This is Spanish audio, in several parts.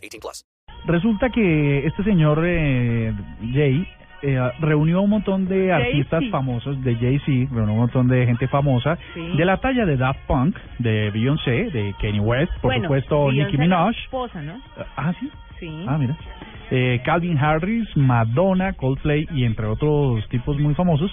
18 plus. Resulta que este señor eh, Jay eh, reunió a un montón de artistas famosos de Jay-Z, reunió un montón de gente famosa Sí. de la talla de Daft Punk, de Beyoncé, de Kanye West, por bueno, supuesto Beyoncé Nicki la Minaj. esposa, ¿no? Ah, sí. Sí. Ah, mira. Eh, Calvin Harris, Madonna, Coldplay y entre otros tipos muy famosos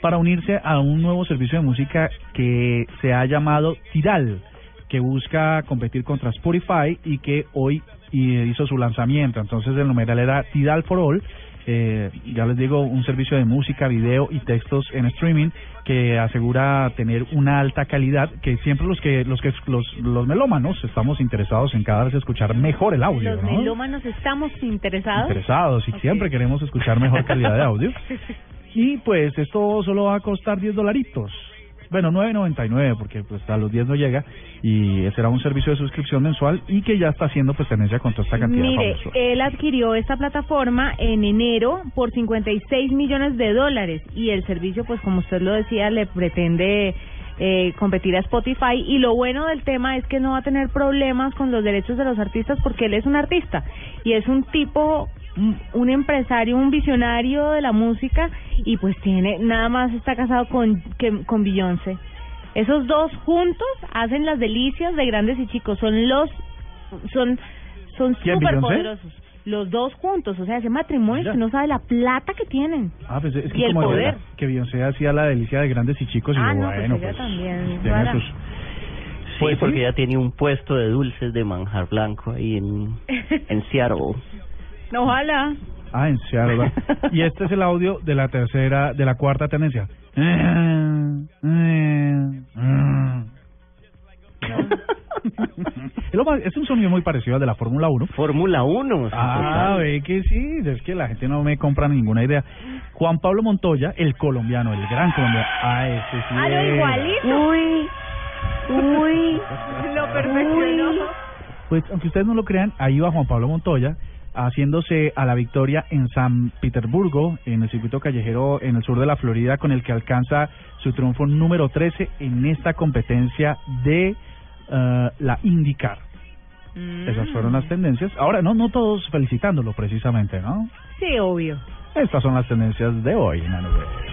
para unirse a un nuevo servicio de música que se ha llamado Tidal, que busca competir contra Spotify y que hoy eh, hizo su lanzamiento. Entonces el numeral era Tidal for All. Eh, ya les digo, un servicio de música, video y textos en streaming que asegura tener una alta calidad, que siempre los que los que los, los melómanos estamos interesados en cada vez escuchar mejor el audio, Los ¿no? melómanos estamos interesados. interesados y siempre queremos escuchar mejor calidad de audio. Y pues esto solo va a costar 10 dolaritos. Bueno, 9.99 porque pues a los 10 no llega y será un servicio de suscripción mensual y que ya está haciendo pues tendencia con toda esta cantidad Mire, de famosos. él adquirió esta plataforma en enero por 56 millones de dólares y el servicio, pues como usted lo decía, le pretende eh, competir a Spotify y lo bueno del tema es que no va a tener problemas con los derechos de los artistas porque él es un artista y es un tipo un- un empresario, un visionario de la música y pues tiene nada más está casado con que, con Beyoncé. Esos dos juntos hacen las delicias de grandes y chicos, son los son son ¿Quién, súper poderosos. Los dos juntos, o sea, ese matrimonio Ya. que no sabe la plata que tienen. Ah, pues es que y el como poder. era que Beyoncé hacía la delicia de grandes y chicos y Ah, yo, no, pues bueno, ella pues, también, tiene rara. sus- Sí, Pues porque ella tiene un puesto de dulces de manjar blanco ahí en, en Seattle. Ojalá. Ah, en Seattle, ¿verdad? Y este es el audio de la tercera, de la cuarta tendencia. Es lo un sonido muy parecido al de la Fórmula 1. Fórmula 1. Ah, ve que sí, es que la gente no me compra ninguna idea. Juan Pablo Montoya, el colombiano, el gran colombiano. Ah, ese sí. Ah, no, era. igualito. Uy, uy, lo perfeccionó. Pues aunque ustedes no lo crean, ahí va Juan Pablo Montoya haciéndose a la victoria en San Petersburgo, en el circuito callejero en el sur de la Florida, con el que alcanza su triunfo número 13 en esta competencia de eh, la IndyCar. Mm. Esas fueron las tendencias. Ahora, no, no todos felicitándolo precisamente, ¿no? Sí, obvio. Estas son las tendencias de hoy en la nube.